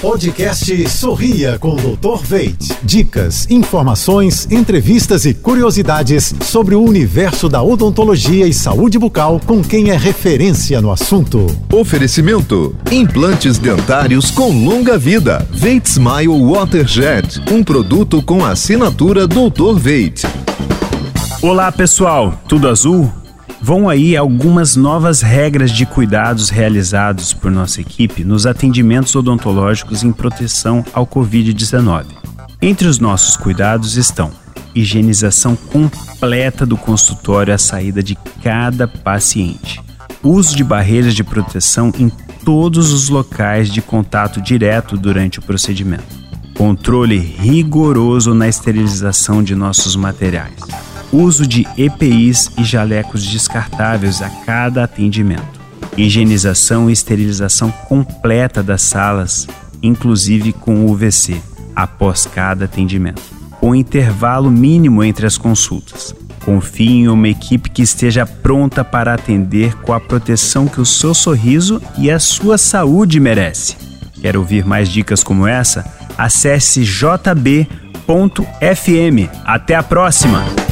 Podcast Sorria com o Dr. Veit. Dicas, informações, entrevistas e curiosidades sobre o universo da odontologia e saúde bucal com quem é referência no assunto. Oferecimento: implantes dentários com longa vida. Veit Smile Waterjet, um produto com assinatura Dr. Veit. Olá, pessoal. Tudo azul? Vão aí algumas novas regras de cuidados realizados por nossa equipe nos atendimentos odontológicos em proteção ao Covid-19. Entre os nossos cuidados estão higienização completa do consultório à saída de cada paciente, uso de barreiras de proteção em todos os locais de contato direto durante o procedimento, controle rigoroso na esterilização de nossos materiais uso de EPIs e jalecos descartáveis a cada atendimento, higienização e esterilização completa das salas, inclusive com UVC, após cada atendimento, com intervalo mínimo entre as consultas. Confie em uma equipe que esteja pronta para atender com a proteção que o seu sorriso e a sua saúde merece. Quer ouvir mais dicas como essa? Acesse jb.fm. Até a próxima!